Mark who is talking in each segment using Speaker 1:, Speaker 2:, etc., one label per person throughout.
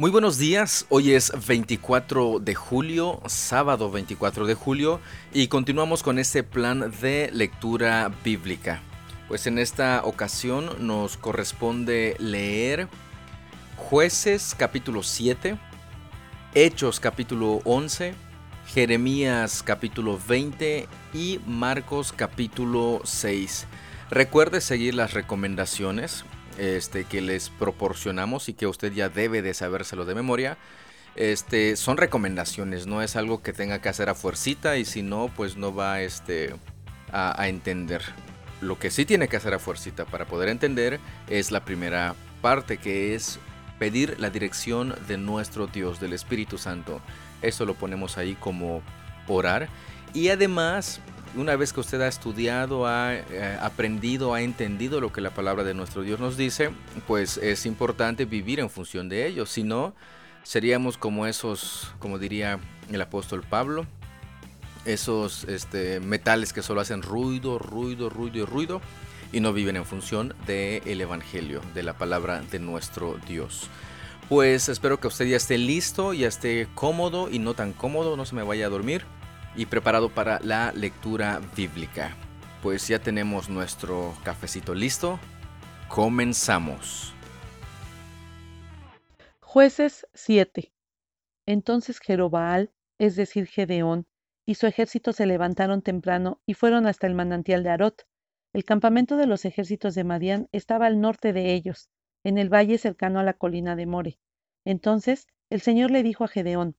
Speaker 1: Muy buenos días, hoy es 24 de julio, sábado 24 de julio, y continuamos con este plan de lectura bíblica. Pues en esta ocasión nos corresponde leer jueces capítulo 7, Hechos capítulo 11, Jeremías capítulo 20 y Marcos capítulo 6. Recuerde seguir las recomendaciones este, que les proporcionamos y que usted ya debe de sabérselo de memoria. Este, son recomendaciones, no es algo que tenga que hacer a fuercita y si no, pues no va este, a, a entender. Lo que sí tiene que hacer a fuercita para poder entender es la primera parte que es pedir la dirección de nuestro Dios, del Espíritu Santo. Eso lo ponemos ahí como orar. Y además una vez que usted ha estudiado, ha eh, aprendido, ha entendido lo que la palabra de nuestro Dios nos dice, pues es importante vivir en función de ello. Si no, seríamos como esos, como diría el apóstol Pablo, esos este, metales que solo hacen ruido, ruido, ruido y ruido y no viven en función del Evangelio, de la palabra de nuestro Dios. Pues espero que usted ya esté listo, ya esté cómodo y no tan cómodo, no se me vaya a dormir y preparado para la lectura bíblica. Pues ya tenemos nuestro cafecito listo. Comenzamos.
Speaker 2: Jueces 7. Entonces Jerobaal, es decir, Gedeón, y su ejército se levantaron temprano y fueron hasta el manantial de Arot. El campamento de los ejércitos de Madián estaba al norte de ellos, en el valle cercano a la colina de More. Entonces el Señor le dijo a Gedeón,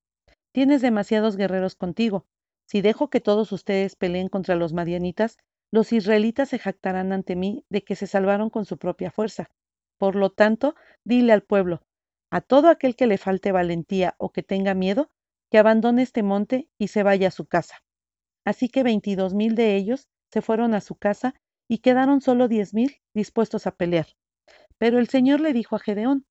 Speaker 2: Tienes demasiados guerreros contigo, si dejo que todos ustedes peleen contra los madianitas, los israelitas se jactarán ante mí de que se salvaron con su propia fuerza. Por lo tanto, dile al pueblo, a todo aquel que le falte valentía o que tenga miedo, que abandone este monte y se vaya a su casa. Así que veintidós mil de ellos se fueron a su casa y quedaron solo diez mil dispuestos a pelear. Pero el Señor le dijo a Gedeón,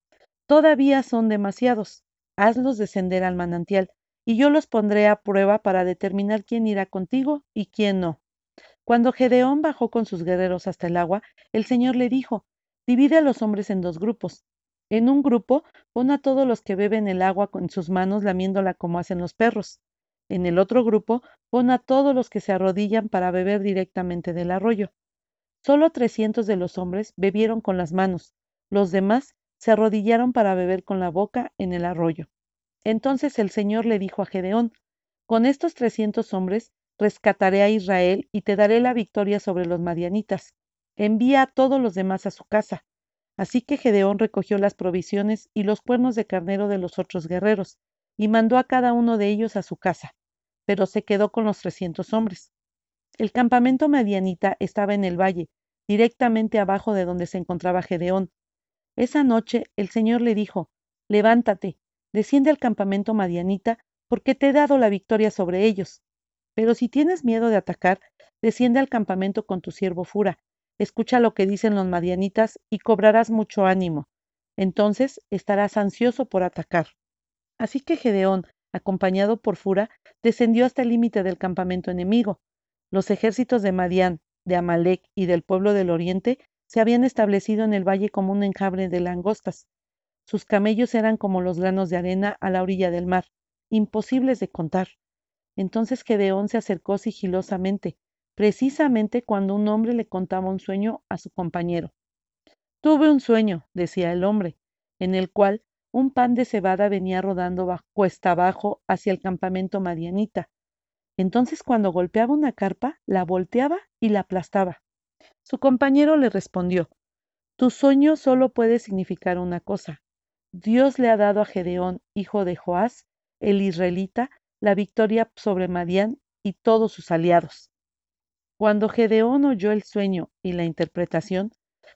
Speaker 2: Todavía son demasiados, hazlos descender al manantial, y yo los pondré a prueba para determinar quién irá contigo y quién no. Cuando Gedeón bajó con sus guerreros hasta el agua, el Señor le dijo, divide a los hombres en dos grupos. En un grupo pon a todos los que beben el agua con sus manos lamiéndola como hacen los perros. En el otro grupo pon a todos los que se arrodillan para beber directamente del arroyo. Solo trescientos de los hombres bebieron con las manos, los demás se arrodillaron para beber con la boca en el arroyo. Entonces el Señor le dijo a Gedeón, Con estos trescientos hombres rescataré a Israel y te daré la victoria sobre los madianitas. Envía a todos los demás a su casa. Así que Gedeón recogió las provisiones y los cuernos de carnero de los otros guerreros, y mandó a cada uno de ellos a su casa, pero se quedó con los trescientos hombres. El campamento madianita estaba en el valle, directamente abajo de donde se encontraba Gedeón. Esa noche el Señor le dijo, Levántate, desciende al campamento madianita, porque te he dado la victoria sobre ellos. Pero si tienes miedo de atacar, desciende al campamento con tu siervo Fura, escucha lo que dicen los madianitas y cobrarás mucho ánimo. Entonces estarás ansioso por atacar. Así que Gedeón, acompañado por Fura, descendió hasta el límite del campamento enemigo. Los ejércitos de Madián, de Amalek y del pueblo del oriente se habían establecido en el valle como un enjambre de langostas. Sus camellos eran como los granos de arena a la orilla del mar, imposibles de contar. Entonces Gedeón se acercó sigilosamente, precisamente cuando un hombre le contaba un sueño a su compañero. Tuve un sueño, decía el hombre, en el cual un pan de cebada venía rodando cuesta abajo hacia el campamento madianita. Entonces cuando golpeaba una carpa, la volteaba y la aplastaba. Su compañero le respondió, Tu sueño solo puede significar una cosa, Dios le ha dado a Gedeón, hijo de Joás, el israelita, la victoria sobre Madián y todos sus aliados. Cuando Gedeón oyó el sueño y la interpretación,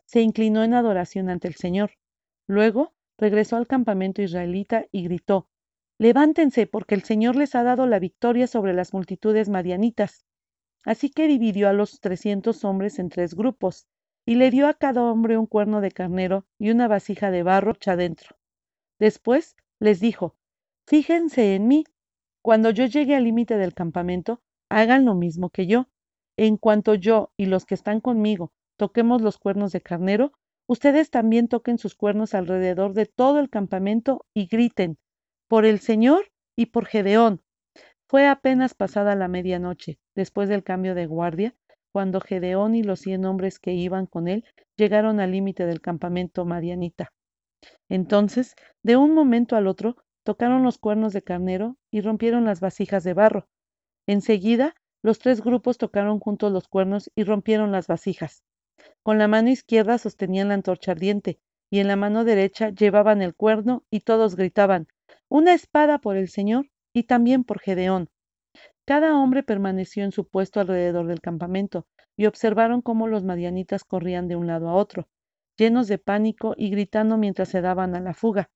Speaker 2: se inclinó en adoración ante el Señor. Luego regresó al campamento israelita y gritó, Levántense, porque el Señor les ha dado la victoria sobre las multitudes madianitas. Así que dividió a los trescientos hombres en tres grupos, y le dio a cada hombre un cuerno de carnero y una vasija de barro hecha dentro. Después les dijo, Fíjense en mí. Cuando yo llegue al límite del campamento, hagan lo mismo que yo. En cuanto yo y los que están conmigo toquemos los cuernos de carnero, ustedes también toquen sus cuernos alrededor de todo el campamento y griten, por el Señor y por Gedeón. Fue apenas pasada la medianoche, después del cambio de guardia, cuando Gedeón y los cien hombres que iban con él llegaron al límite del campamento madianita. Entonces, de un momento al otro, tocaron los cuernos de carnero y rompieron las vasijas de barro. Enseguida, los tres grupos tocaron juntos los cuernos y rompieron las vasijas. Con la mano izquierda sostenían la antorcha ardiente, y en la mano derecha llevaban el cuerno, y todos gritaban Una espada por el Señor y también por Gedeón. Cada hombre permaneció en su puesto alrededor del campamento, y observaron cómo los madianitas corrían de un lado a otro, llenos de pánico y gritando mientras se daban a la fuga.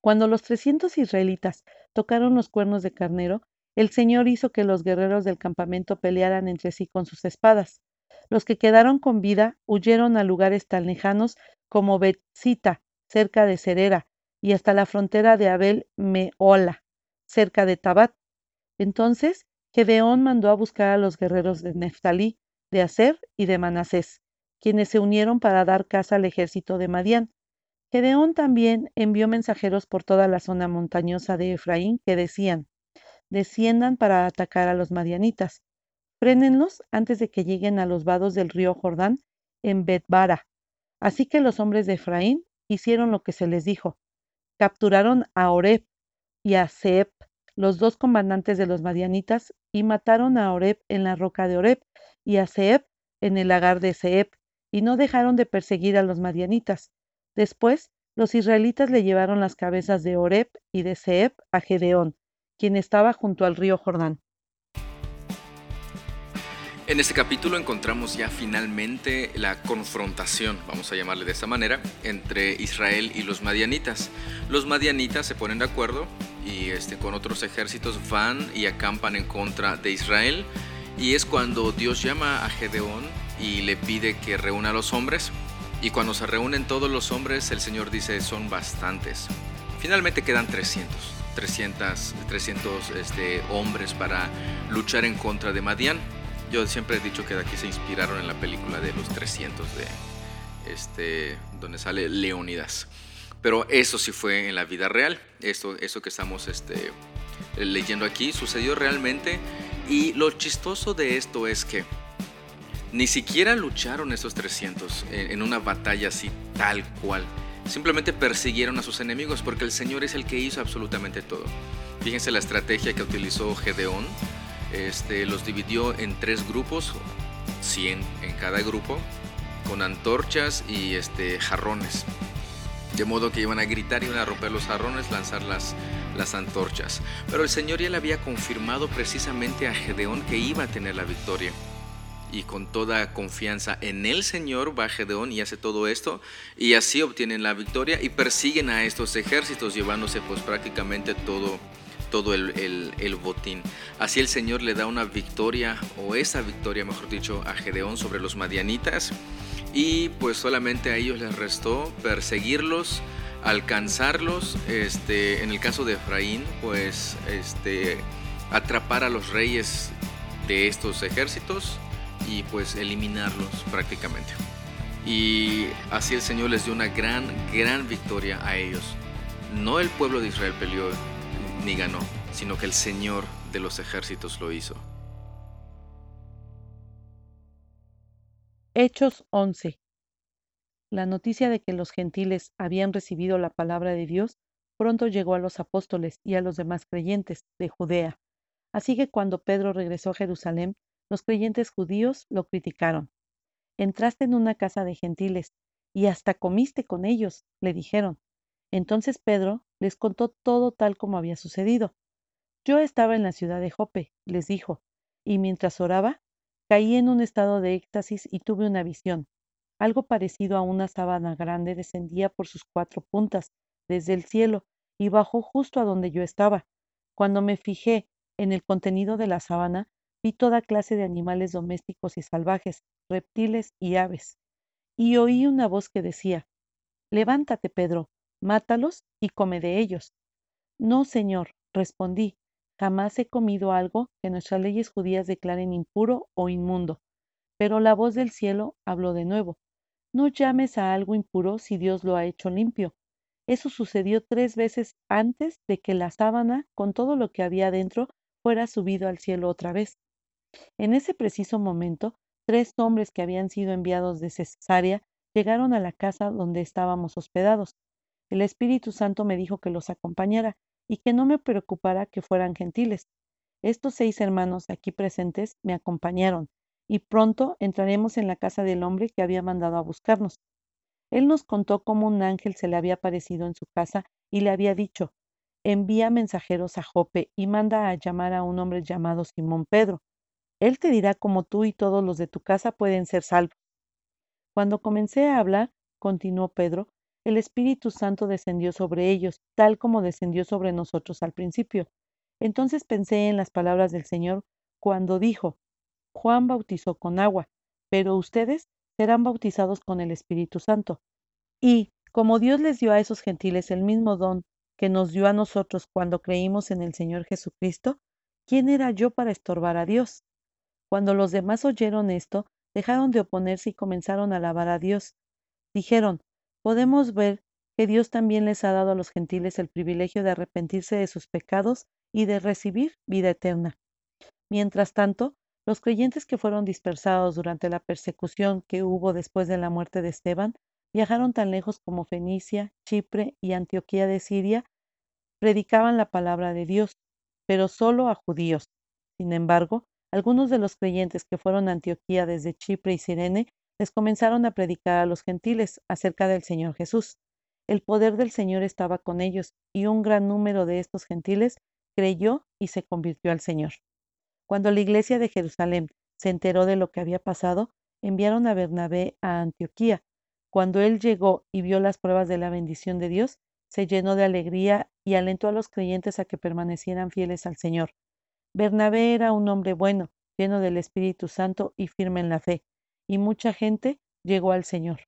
Speaker 2: Cuando los trescientos israelitas tocaron los cuernos de carnero, el Señor hizo que los guerreros del campamento pelearan entre sí con sus espadas. Los que quedaron con vida huyeron a lugares tan lejanos como Betzita, cerca de Cerera, y hasta la frontera de Abel Meola, cerca de Tabat. Entonces Gedeón mandó a buscar a los guerreros de Neftalí, de Aser y de Manasés, quienes se unieron para dar caza al ejército de Madián. Gedeón también envió mensajeros por toda la zona montañosa de Efraín que decían desciendan para atacar a los madianitas. Frénenlos antes de que lleguen a los vados del río Jordán en Betbara. Así que los hombres de Efraín hicieron lo que se les dijo. Capturaron a Oreb y a Seb, los dos comandantes de los madianitas, y mataron a Oreb en la roca de Oreb y a Seb en el lagar de Seb, y no dejaron de perseguir a los madianitas. Después, los israelitas le llevaron las cabezas de Oreb y de Seb a Gedeón, quien estaba junto al río Jordán.
Speaker 1: En este capítulo encontramos ya finalmente la confrontación, vamos a llamarle de esta manera, entre Israel y los madianitas. Los madianitas se ponen de acuerdo y este, con otros ejércitos van y acampan en contra de Israel. Y es cuando Dios llama a Gedeón y le pide que reúna a los hombres. Y cuando se reúnen todos los hombres, el Señor dice son bastantes. Finalmente quedan 300. 300, 300 este, hombres para luchar en contra de Madián. Yo siempre he dicho que de aquí se inspiraron en la película de los 300 de este donde sale Leónidas. Pero eso sí fue en la vida real. Esto, eso que estamos este, leyendo aquí sucedió realmente. Y lo chistoso de esto es que ni siquiera lucharon esos 300 en una batalla así tal cual simplemente persiguieron a sus enemigos porque el Señor es el que hizo absolutamente todo. Fíjense la estrategia que utilizó Gedeón. Este, los dividió en tres grupos, 100 en cada grupo, con antorchas y este, jarrones. De modo que iban a gritar, iban a romper los jarrones, lanzar las, las antorchas. Pero el Señor ya le había confirmado precisamente a Gedeón que iba a tener la victoria y con toda confianza en el Señor va Gedeón y hace todo esto y así obtienen la victoria y persiguen a estos ejércitos llevándose pues prácticamente todo todo el, botín. Así el Señor le da una victoria, o esa victoria mejor dicho, a Gedeón sobre los madianitas. Y pues solamente a ellos les restó perseguirlos, alcanzarlos. Este, en el caso de Efraín, pues este, atrapar a los reyes de estos ejércitos y pues eliminarlos prácticamente. Y así el Señor les dio una gran, gran victoria a ellos. No el pueblo de Israel peleó ni ganó, sino que el Señor de los ejércitos lo hizo.
Speaker 2: Hechos 11. La noticia de que los gentiles habían recibido la palabra de Dios pronto llegó a los apóstoles y a los demás creyentes de Judea. Así que cuando Pedro regresó a Jerusalén, los creyentes judíos lo criticaron. Entraste en una casa de gentiles y hasta comiste con ellos, le dijeron. Entonces Pedro les contó todo tal como había sucedido. Yo estaba en la ciudad de Jope, les dijo, y mientras oraba, caí en un estado de éxtasis y tuve una visión. Algo parecido a una sábana grande descendía por sus cuatro puntas desde el cielo y bajó justo a donde yo estaba. Cuando me fijé en el contenido de la sábana, Vi toda clase de animales domésticos y salvajes, reptiles y aves. Y oí una voz que decía, Levántate, Pedro, mátalos y come de ellos. No, señor, respondí, jamás he comido algo que nuestras leyes judías declaren impuro o inmundo. Pero la voz del cielo habló de nuevo. no llames a algo impuro si Dios lo ha hecho limpio. Eso sucedió tres veces antes de que la sábana, con todo lo que había dentro, fuera subido al cielo otra vez. En ese preciso momento, tres hombres que habían sido enviados de Cesarea llegaron a la casa donde estábamos hospedados. El Espíritu Santo me dijo que los acompañara y que no me preocupara que fueran gentiles. Estos seis hermanos aquí presentes me acompañaron, y pronto entraremos en la casa del hombre que había mandado a buscarnos. Él nos contó cómo un ángel se le había aparecido en su casa y le había dicho, envía mensajeros a Jope y manda a llamar a un hombre llamado Simón Pedro. Él te dirá cómo tú y todos los de tu casa pueden ser salvos. Cuando comencé a hablar, continuó Pedro, el Espíritu Santo descendió sobre ellos, tal como descendió sobre nosotros al principio. Entonces pensé en las palabras del Señor cuando dijo, Juan bautizó con agua, pero ustedes serán bautizados con el Espíritu Santo. Y, como Dios les dio a esos gentiles el mismo don que nos dio a nosotros cuando creímos en el Señor Jesucristo, ¿quién era yo para estorbar a Dios? Cuando los demás oyeron esto, dejaron de oponerse y comenzaron a alabar a Dios. Dijeron, podemos ver que Dios también les ha dado a los gentiles el privilegio de arrepentirse de sus pecados y de recibir vida eterna. Mientras tanto, los creyentes que fueron dispersados durante la persecución que hubo después de la muerte de Esteban viajaron tan lejos como Fenicia, Chipre y Antioquía de Siria, predicaban la palabra de Dios, pero solo a judíos. Sin embargo, algunos de los creyentes que fueron a Antioquía desde Chipre y Sirene les comenzaron a predicar a los gentiles acerca del Señor Jesús. El poder del Señor estaba con ellos, y un gran número de estos gentiles creyó y se convirtió al Señor. Cuando la iglesia de Jerusalén se enteró de lo que había pasado, enviaron a Bernabé a Antioquía. Cuando él llegó y vio las pruebas de la bendición de Dios, se llenó de alegría y alentó a los creyentes a que permanecieran fieles al Señor. Bernabé era un hombre bueno, lleno del Espíritu Santo y firme en la fe, y mucha gente llegó al Señor.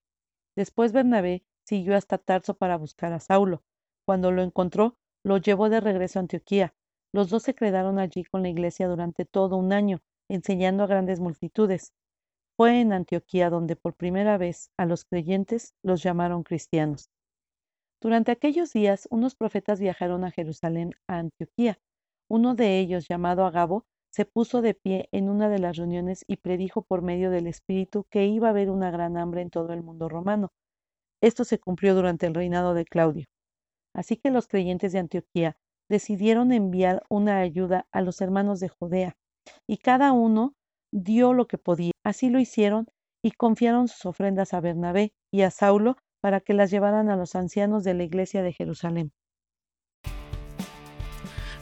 Speaker 2: Después Bernabé siguió hasta Tarso para buscar a Saulo. Cuando lo encontró, lo llevó de regreso a Antioquía, los dos se quedaron allí con la iglesia durante todo un año, enseñando a grandes multitudes. Fue en Antioquía donde por primera vez a los creyentes los llamaron cristianos. Durante aquellos días unos profetas viajaron a Jerusalén, a Antioquía. Uno de ellos, llamado Agabo, se puso de pie en una de las reuniones y predijo por medio del Espíritu que iba a haber una gran hambre en todo el mundo romano. Esto se cumplió durante el reinado de Claudio. Así que los creyentes de Antioquía decidieron enviar una ayuda a los hermanos de Judea, y cada uno dio lo que podía. Así lo hicieron y confiaron sus ofrendas a Bernabé y a Saulo para que las llevaran a los ancianos de la iglesia de Jerusalén.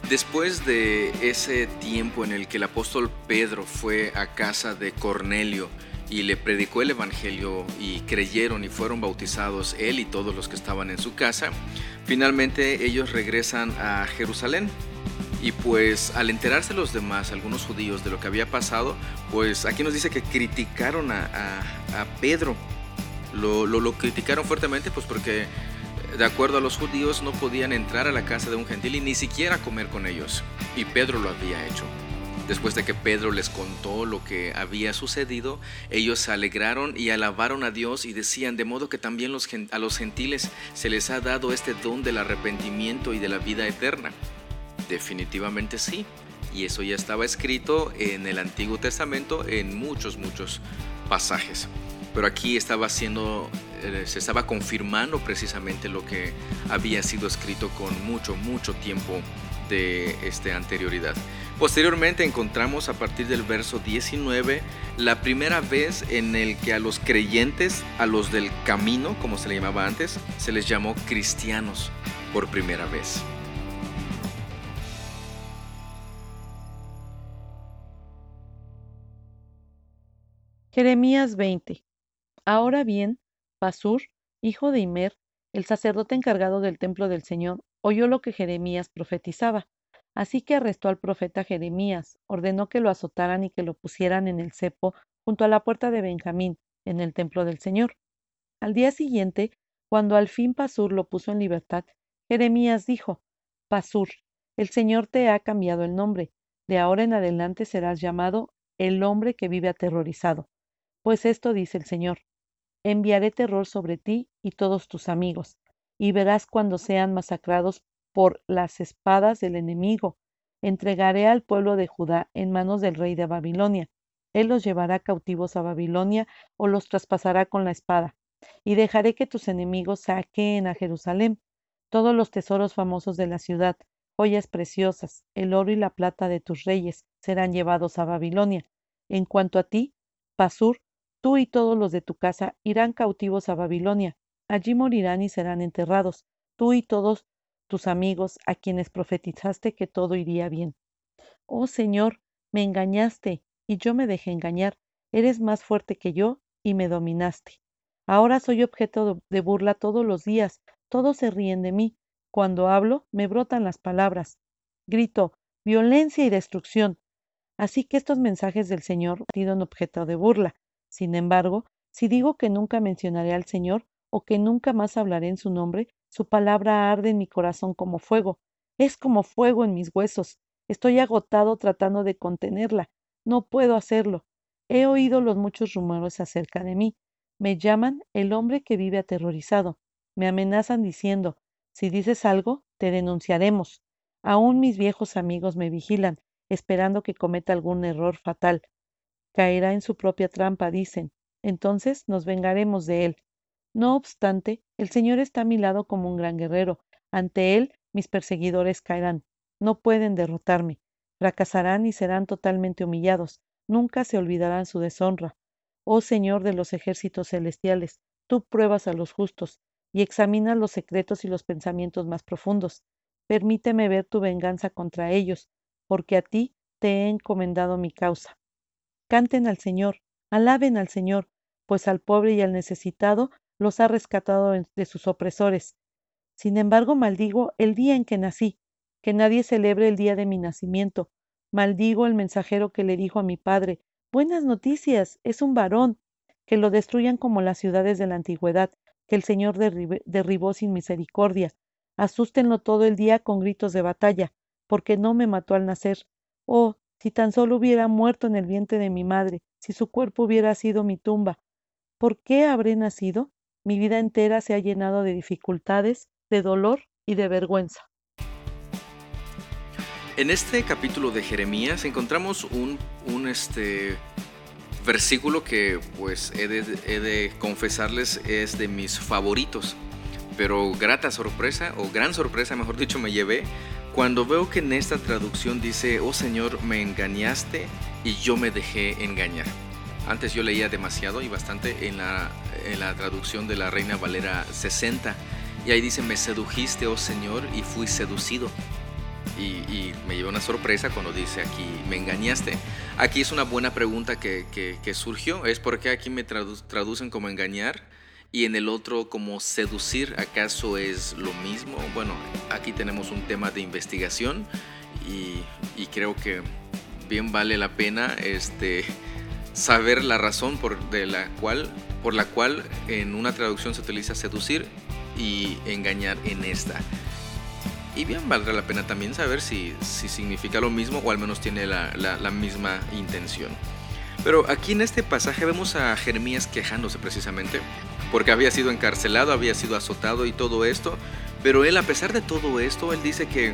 Speaker 1: Después de ese tiempo en el que el apóstol Pedro fue a casa de Cornelio y le predicó el Evangelio y creyeron y fueron bautizados él y todos los que estaban en su casa, finalmente ellos regresan a Jerusalén. Y pues al enterarse los demás, algunos judíos, de lo que había pasado, pues aquí nos dice que criticaron a, Pedro. Lo, lo, lo criticaron fuertemente pues porque de acuerdo a los judíos no podían entrar a la casa de un gentil y ni siquiera comer con ellos. Y Pedro lo había hecho. Después de que Pedro les contó lo que había sucedido, ellos se alegraron y alabaron a Dios y decían, de modo que también a los gentiles se les ha dado este don del arrepentimiento y de la vida eterna. Definitivamente sí, y eso ya estaba escrito en el Antiguo Testamento en muchos, muchos pasajes. Pero aquí estaba siendo, eh, se estaba confirmando precisamente lo que había sido escrito con mucho, mucho tiempo de este, anterioridad. Posteriormente encontramos a partir del verso 19 la primera vez en el que a los creyentes, a los del camino, como se le llamaba antes, se les llamó cristianos por primera vez.
Speaker 2: Jeremías 20. Ahora bien, Pasur, hijo de Imer, el sacerdote encargado del templo del Señor, oyó lo que Jeremías profetizaba. Así que arrestó al profeta Jeremías, ordenó que lo azotaran y que lo pusieran en el cepo junto a la puerta de Benjamín, en el templo del Señor. Al día siguiente, cuando al fin Pasur lo puso en libertad, Jeremías dijo, Pasur, el Señor te ha cambiado el nombre, de ahora en adelante serás llamado el hombre que vive aterrorizado. Pues esto dice el Señor, enviaré terror sobre ti y todos tus amigos, y verás cuando sean masacrados por las espadas del enemigo. Entregaré al pueblo de Judá en manos del rey de Babilonia. Él los llevará cautivos a Babilonia o los traspasará con la espada. Y dejaré que tus enemigos saqueen a Jerusalén todos los tesoros famosos de la ciudad, joyas preciosas, el oro y la plata de tus reyes serán llevados a Babilonia. En cuanto a ti, Pasur, tú y todos los de tu casa irán cautivos a Babilonia. Allí morirán y serán enterrados, tú y todos tus amigos a quienes profetizaste que todo iría bien. Oh Señor, me engañaste y yo me dejé engañar. Eres más fuerte que yo y me dominaste. Ahora soy objeto de burla todos los días, todos se ríen de mí. Cuando hablo, me brotan las palabras. Grito, violencia y destrucción. Así que estos mensajes del Señor han sido objeto de burla. Sin embargo, si digo que nunca mencionaré al Señor o que nunca más hablaré en su nombre, su palabra arde en mi corazón como fuego. Es como fuego en mis huesos. Estoy agotado tratando de contenerla. No puedo hacerlo. He oído los muchos rumores acerca de mí. Me llaman el hombre que vive aterrorizado. Me amenazan diciendo, si dices algo, te denunciaremos. Aún mis viejos amigos me vigilan, esperando que cometa algún error fatal. Caerá en su propia trampa, dicen. Entonces nos vengaremos de él. No obstante, el Señor está a mi lado como un gran guerrero. Ante él mis perseguidores caerán. No pueden derrotarme. Fracasarán y serán totalmente humillados. Nunca se olvidarán su deshonra. Oh Señor de los ejércitos celestiales, tú pruebas a los justos y examinas los secretos y los pensamientos más profundos. Permíteme ver tu venganza contra ellos, porque a ti te he encomendado mi causa. Canten al Señor, alaben al Señor, pues al pobre y al necesitado los ha rescatado de sus opresores. Sin embargo, maldigo el día en que nací, que nadie celebre el día de mi nacimiento. Maldigo el mensajero que le dijo a mi padre, Buenas noticias, es un varón. Que lo destruyan como las ciudades de la antigüedad, que el Señor derribó sin misericordia. Asústenlo todo el día con gritos de batalla, porque no me mató al nacer. Oh, si tan solo hubiera muerto en el vientre de mi madre, si su cuerpo hubiera sido mi tumba. ¿Por qué habré nacido? Mi vida entera se ha llenado de dificultades, de dolor y de vergüenza.
Speaker 1: En este capítulo de Jeremías encontramos un, un este, versículo que pues he de, he de, confesarles es de mis favoritos. Pero grata sorpresa, o gran sorpresa mejor dicho, me llevé cuando veo que en esta traducción dice, oh Señor, me engañaste y yo me dejé engañar. Antes yo leía demasiado y bastante en la, en la traducción de la Reina Valera 60. Y ahí dice, me sedujiste, oh Señor, y fui seducido y, me lleva una sorpresa cuando dice aquí, me engañaste. Aquí es una buena pregunta que, que, surgió, es porque aquí me traducen como engañar y en el otro como seducir, ¿acaso es lo mismo? Bueno, aquí tenemos un tema de investigación y, y creo que bien vale la pena este, saber la razón por, de la cual, por la cual en una traducción se utiliza seducir y engañar en esta. Y bien, valdrá la pena también saber si, si significa lo mismo o al menos tiene la, la, misma intención. Pero aquí en este pasaje vemos a Jeremías quejándose precisamente, porque había sido encarcelado, había sido azotado y todo esto, pero él a pesar de todo esto, él dice que,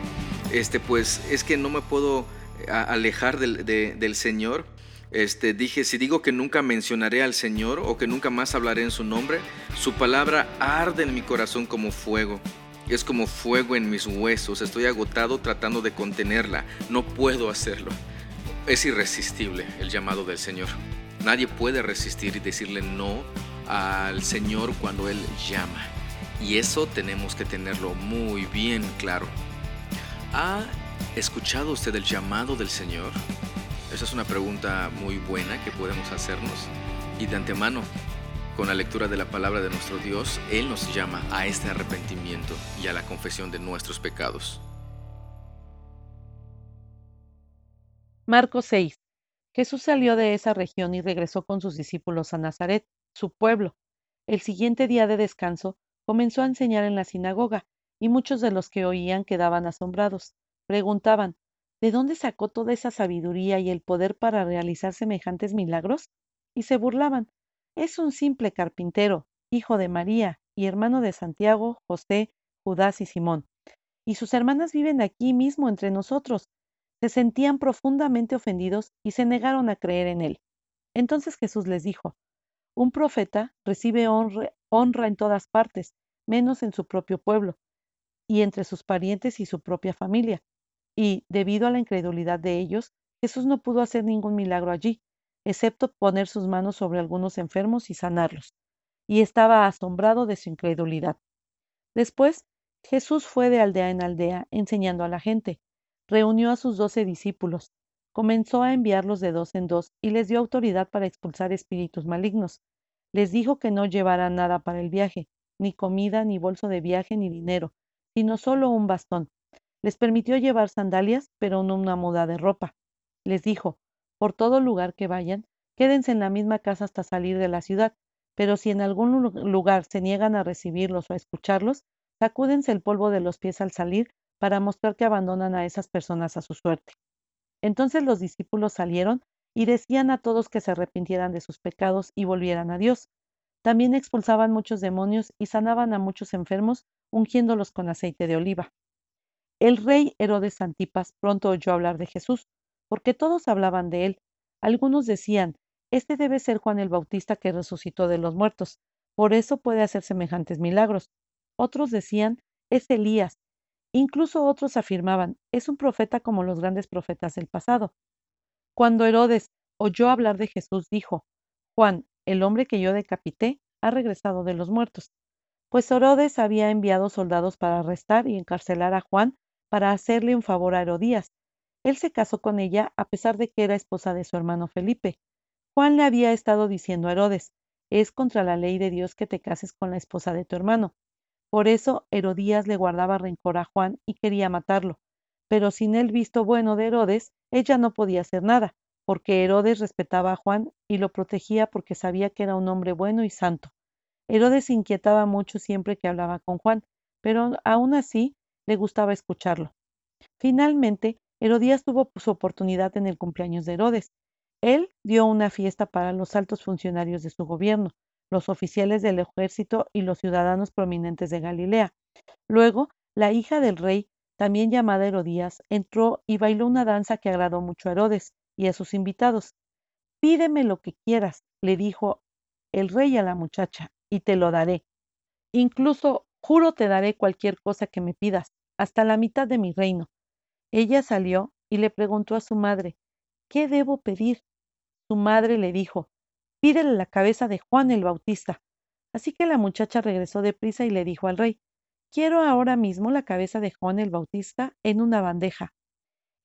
Speaker 1: este, pues es que no me puedo eh, alejar del, del Señor. Este, dije, si digo que nunca mencionaré al Señor o que nunca más hablaré en su nombre, su palabra arde en mi corazón como fuego. Es como fuego en mis huesos. Estoy agotado tratando de contenerla. No puedo hacerlo. Es irresistible el llamado del Señor. Nadie puede resistir y decirle no al Señor cuando Él llama. Y eso tenemos que tenerlo muy bien claro. ¿Ha escuchado usted el llamado del Señor? Esa es una pregunta muy buena que podemos hacernos. Y de antemano, con la lectura de la palabra de nuestro Dios, Él nos llama a este arrepentimiento y a la confesión de nuestros pecados.
Speaker 2: Marcos 6. Jesús salió de esa región y regresó con sus discípulos a Nazaret, su pueblo. El siguiente día de descanso comenzó a enseñar en la sinagoga, y muchos de los que oían quedaban asombrados. Preguntaban, ¿de dónde sacó toda esa sabiduría y el poder para realizar semejantes milagros? Y se burlaban es un simple carpintero, hijo de María y hermano de Santiago, José, Judas y Simón. Y sus hermanas viven aquí mismo entre nosotros. Se sentían profundamente ofendidos y se negaron a creer en él. Entonces Jesús les dijo, Un profeta recibe honra, en todas partes, menos en su propio pueblo, y entre sus parientes y su propia familia. Y, debido a la incredulidad de ellos, Jesús no pudo hacer ningún milagro allí, excepto poner sus manos sobre algunos enfermos y sanarlos, y estaba asombrado de su incredulidad. Después, Jesús fue de aldea en aldea enseñando a la gente, reunió a sus doce discípulos, comenzó a enviarlos de dos en dos y les dio autoridad para expulsar espíritus malignos. Les dijo que no llevaran nada para el viaje, ni comida, ni bolso de viaje, ni dinero, sino solo un bastón. Les permitió llevar sandalias, pero no una muda de ropa. Les dijo, por todo lugar que vayan, quédense en la misma casa hasta salir de la ciudad, pero si en algún lugar se niegan a recibirlos o a escucharlos, sacúdense el polvo de los pies al salir para mostrar que abandonan a esas personas a su suerte. Entonces los discípulos salieron y decían a todos que se arrepintieran de sus pecados y volvieran a Dios. También expulsaban muchos demonios y sanaban a muchos enfermos, ungiéndolos con aceite de oliva. El rey Herodes Antipas pronto oyó hablar de Jesús, porque todos hablaban de él. Algunos decían, Este debe ser Juan el Bautista que resucitó de los muertos, por eso puede hacer semejantes milagros. Otros decían, es Elías. Incluso otros afirmaban, es un profeta como los grandes profetas del pasado. Cuando Herodes oyó hablar de Jesús, dijo, Juan, el hombre que yo decapité, ha regresado de los muertos. Pues Herodes había enviado soldados para arrestar y encarcelar a Juan para hacerle un favor a Herodías, él se casó con ella a pesar de que era esposa de su hermano Felipe. Juan le había estado diciendo a Herodes, es contra la ley de Dios que te cases con la esposa de tu hermano. Por eso Herodías le guardaba rencor a Juan y quería matarlo. Pero sin el visto bueno de Herodes, ella no podía hacer nada, porque Herodes respetaba a Juan y lo protegía porque sabía que era un hombre bueno y santo. Herodes se inquietaba mucho siempre que hablaba con Juan, pero aún así le gustaba escucharlo. Finalmente, Herodías tuvo su oportunidad en el cumpleaños de Herodes. Él dio una fiesta para los altos funcionarios de su gobierno, los oficiales del ejército y los ciudadanos prominentes de Galilea. Luego, la hija del rey, también llamada Herodías, entró y bailó una danza que agradó mucho a Herodes y a sus invitados. Pídeme lo que quieras, le dijo el rey a la muchacha, y te lo daré. Incluso juro te daré cualquier cosa que me pidas, hasta la mitad de mi reino. Ella salió y le preguntó a su madre, ¿qué debo pedir? Su madre le dijo, pídele la cabeza de Juan el Bautista. Así que la muchacha regresó deprisa y le dijo al rey, quiero ahora mismo la cabeza de Juan el Bautista en una bandeja.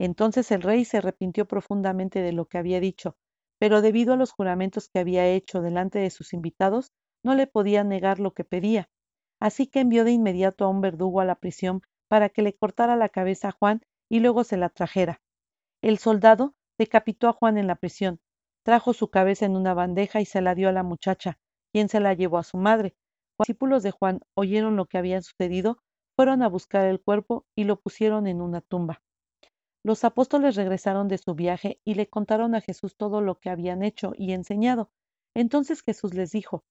Speaker 2: Entonces el rey se arrepintió profundamente de lo que había dicho, pero debido a los juramentos que había hecho delante de sus invitados, no le podía negar lo que pedía. Así que envió de inmediato a un verdugo a la prisión para que le cortara la cabeza a Juan y luego se la trajera. El soldado decapitó a Juan en la prisión, trajo su cabeza en una bandeja y se la dio a la muchacha, quien se la llevó a su madre. Los discípulos de Juan oyeron lo que había sucedido, fueron a buscar el cuerpo y lo pusieron en una tumba. Los apóstoles regresaron de su viaje y le contaron a Jesús todo lo que habían hecho y enseñado. Entonces Jesús les dijo,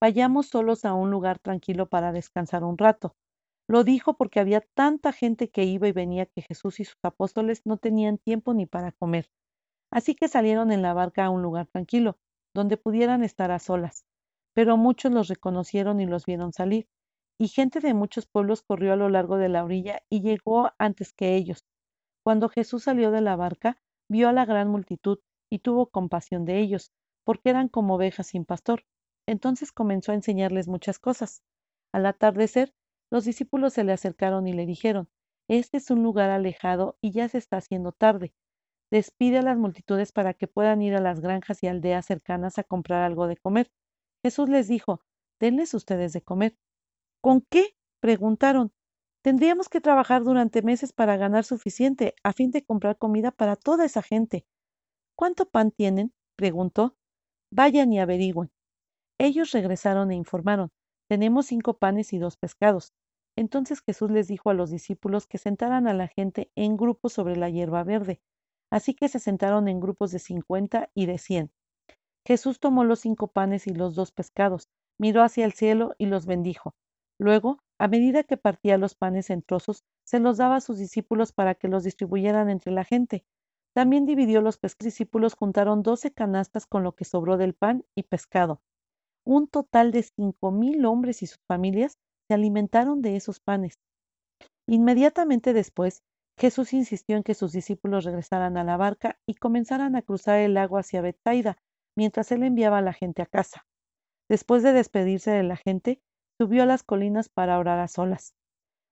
Speaker 2: Vayamos solos a un lugar tranquilo para descansar un rato. Lo dijo porque había tanta gente que iba y venía que Jesús y sus apóstoles no tenían tiempo ni para comer. Así que salieron en la barca a un lugar tranquilo, donde pudieran estar a solas. Pero muchos los reconocieron y los vieron salir, y gente de muchos pueblos corrió a lo largo de la orilla y llegó antes que ellos. Cuando Jesús salió de la barca, vio a la gran multitud y tuvo compasión de ellos, porque eran como ovejas sin pastor. Entonces comenzó a enseñarles muchas cosas. Al atardecer, los discípulos se le acercaron y le dijeron, Este es un lugar alejado y ya se está haciendo tarde. Despide a las multitudes para que puedan ir a las granjas y aldeas cercanas a comprar algo de comer. Jesús les dijo, Denles ustedes de comer. ¿Con qué? preguntaron. Tendríamos que trabajar durante meses para ganar suficiente a fin de comprar comida para toda esa gente. ¿Cuánto pan tienen? preguntó. Vayan y averigüen. Ellos regresaron e informaron. Tenemos cinco panes y dos pescados. Entonces Jesús les dijo a los discípulos que sentaran a la gente en grupos sobre la hierba verde. Así que se sentaron en grupos de cincuenta y de cien. Jesús tomó los cinco panes y los dos pescados, miró hacia el cielo y los bendijo. Luego, a medida que partía los panes en trozos, se los daba a sus discípulos para que los distribuyeran entre la gente. También dividió los pescados. Los discípulos juntaron doce canastas con lo que sobró del pan y pescado. Un total de cinco mil hombres y sus familias se alimentaron de esos panes. Inmediatamente después, Jesús insistió en que sus discípulos regresaran a la barca y comenzaran a cruzar el lago hacia Bethsaida, mientras él enviaba a la gente a casa. Después de despedirse de la gente, subió a las colinas para orar a solas.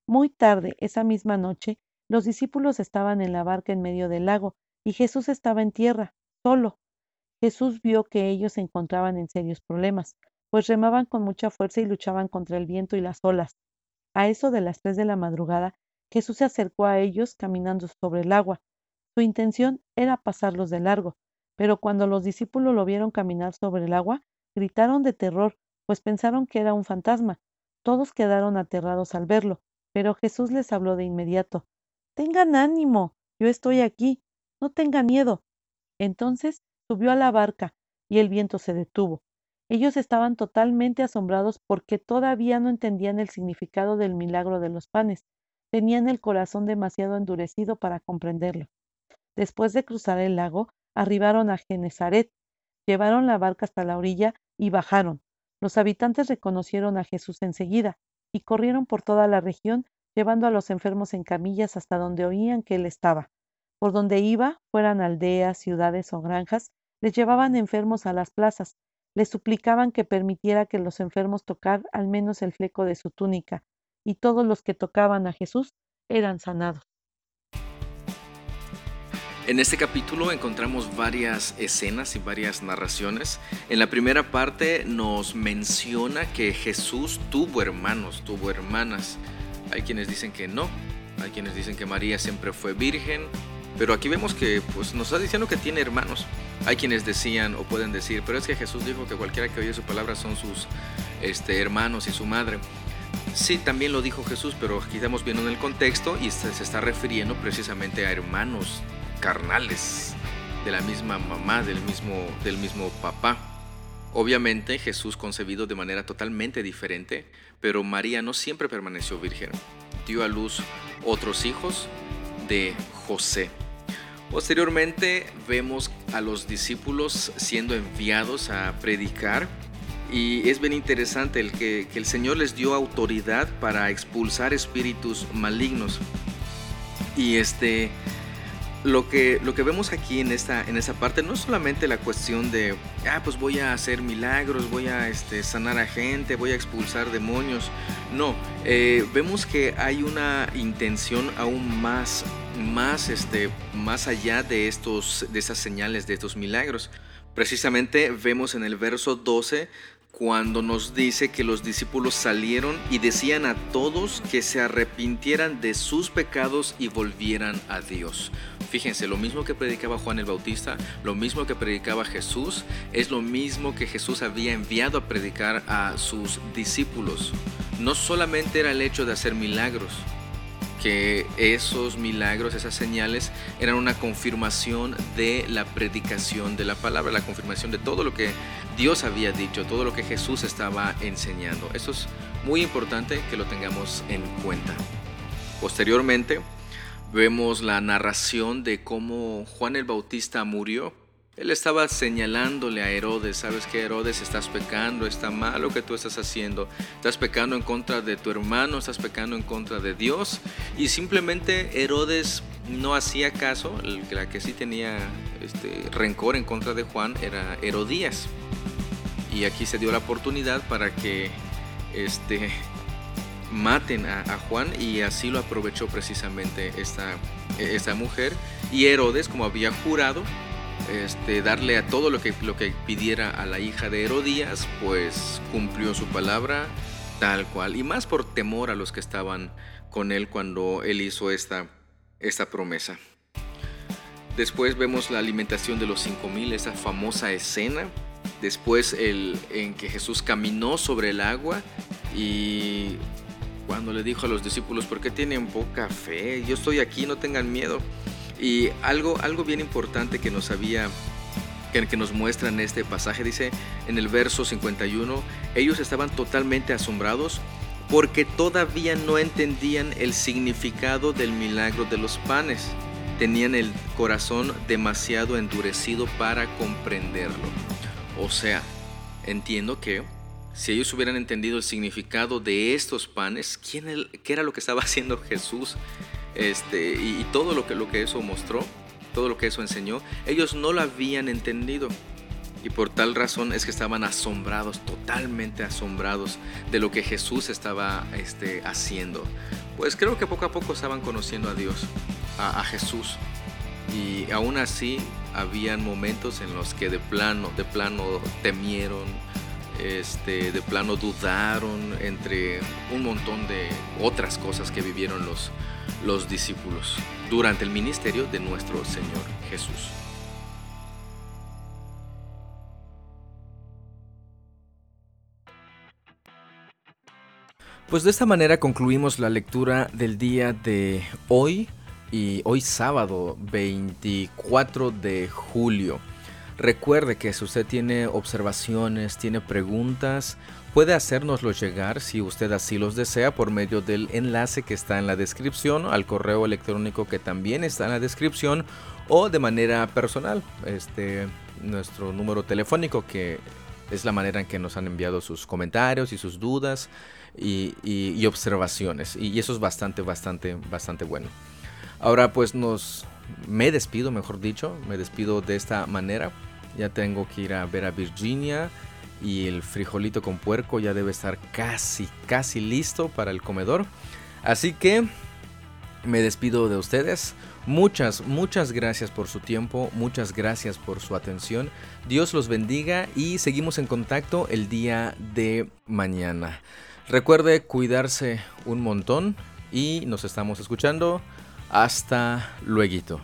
Speaker 2: Muy tarde, esa misma noche, los discípulos estaban en la barca en medio del lago, y Jesús estaba en tierra, solo. Jesús vio que ellos se encontraban en serios problemas, pues remaban con mucha fuerza y luchaban contra el viento y las olas. A eso de las tres de la madrugada, Jesús se acercó a ellos caminando sobre el agua. Su intención era pasarlos de largo, pero cuando los discípulos lo vieron caminar sobre el agua, gritaron de terror, pues pensaron que era un fantasma. Todos quedaron aterrados al verlo, pero Jesús les habló de inmediato. Tengan ánimo, yo estoy aquí, no tengan miedo. Entonces subió a la barca y el viento se detuvo. Ellos estaban totalmente asombrados porque todavía no entendían el significado del milagro de los panes. Tenían el corazón demasiado endurecido para comprenderlo. Después de cruzar el lago, arribaron a Genezaret, llevaron la barca hasta la orilla y bajaron. Los habitantes reconocieron a Jesús enseguida y corrieron por toda la región llevando a los enfermos en camillas hasta donde oían que él estaba. Por donde iba, fueran aldeas, ciudades o granjas, les llevaban enfermos a las plazas, les suplicaban que permitiera que los enfermos tocar al menos el fleco de su túnica, y todos los que tocaban a Jesús eran sanados.
Speaker 1: En este capítulo encontramos varias escenas y varias narraciones. En la primera parte nos menciona que Jesús tuvo hermanos, tuvo hermanas. Hay quienes dicen que no, hay quienes dicen que María siempre fue virgen, pero aquí vemos que pues, nos está diciendo que tiene hermanos. Hay quienes decían o pueden decir, pero es que Jesús dijo que cualquiera que oye su palabra son sus este, hermanos y su madre. Sí, también lo dijo Jesús, pero aquí estamos viendo en el contexto y se está refiriendo precisamente a hermanos carnales, de la misma mamá, del mismo, del mismo papá. Obviamente Jesús concebido de manera totalmente diferente, pero María no siempre permaneció virgen. Dio a luz otros hijos de José. Posteriormente vemos a los discípulos siendo enviados a predicar y es bien interesante el que, el Señor les dio autoridad para expulsar espíritus malignos. Y este, lo que, lo que vemos aquí en esta, en parte no es solamente la cuestión de, ah, pues voy a hacer milagros, voy a este, sanar a gente, voy a expulsar demonios. No, eh, vemos que hay una intención aún más, más, este, más allá de, estos, de esas señales, de estos milagros. Precisamente vemos en el verso 12 cuando nos dice que los discípulos salieron y decían a todos que se arrepintieran de sus pecados y volvieran a Dios. Fíjense, lo mismo que predicaba Juan el Bautista, lo mismo que predicaba Jesús, es lo mismo que Jesús había enviado a predicar a sus discípulos. No solamente era el hecho de hacer milagros, que esos milagros, esas señales, eran una confirmación de la predicación de la palabra, la confirmación de todo lo que Dios había dicho, todo lo que Jesús estaba enseñando. Eso es muy importante que lo tengamos en cuenta. Posteriormente, vemos la narración de cómo Juan el Bautista murió él estaba señalándole a Herodes, sabes que Herodes estás pecando, está mal lo que tú estás haciendo, estás pecando en contra de tu hermano, estás pecando en contra de Dios. Y simplemente Herodes no hacía caso, la que sí tenía este, rencor en contra de Juan era Herodías. Y aquí se dio la oportunidad para que este, maten a, Juan y así lo aprovechó precisamente esta, esta mujer. Y Herodes, como había jurado, este, darle a todo lo que, lo que pidiera a la hija de Herodías, pues cumplió su palabra tal cual, y más por temor a los que estaban con él cuando él hizo esta, esta promesa. Después vemos la alimentación de los cinco mil, esa famosa escena. Después el, en que Jesús caminó sobre el agua y cuando le dijo a los discípulos, ¿por qué tienen poca fe? Yo estoy aquí, no tengan miedo. Y algo, algo bien importante que nos había que, nos muestra en este pasaje. Dice en el verso 51, ellos estaban totalmente asombrados porque todavía no entendían el significado del milagro de los panes. Tenían el corazón demasiado endurecido para comprenderlo. O sea, entiendo que si ellos hubieran entendido el significado de estos panes, ¿quién, ¿qué era lo que estaba haciendo Jesús? Este, y, todo lo que, lo que eso mostró, todo lo que eso enseñó, ellos no lo habían entendido. Y por tal razón es que estaban asombrados, totalmente asombrados de lo que Jesús estaba este, haciendo. Pues creo que poco a poco estaban conociendo a Dios, a Jesús. Y aún así habían momentos en los que de plano, de plano temieron, este, de plano dudaron entre un montón de otras cosas que vivieron los, los discípulos durante el ministerio de nuestro Señor Jesús. Pues de esta manera concluimos la lectura del día de hoy y hoy sábado 24 de julio. Recuerde que si usted tiene observaciones, tiene preguntas, puede hacérnoslo llegar si usted así los desea por medio del enlace que está en la descripción, al correo electrónico que también está en la descripción o de manera personal, este nuestro número telefónico que es la manera en que nos han enviado sus comentarios y sus dudas y, observaciones y eso es bastante bastante bastante bueno. Ahora pues nos me despido, mejor dicho, me despido de esta manera ya tengo que ir a ver a Virginia y el frijolito con puerco ya debe estar casi, casi listo para el comedor. Así que me despido de ustedes. Muchas, muchas gracias por su tiempo, muchas gracias por su atención. Dios los bendiga y seguimos en contacto el día de mañana. Recuerde cuidarse un montón y nos estamos escuchando. Hasta luego.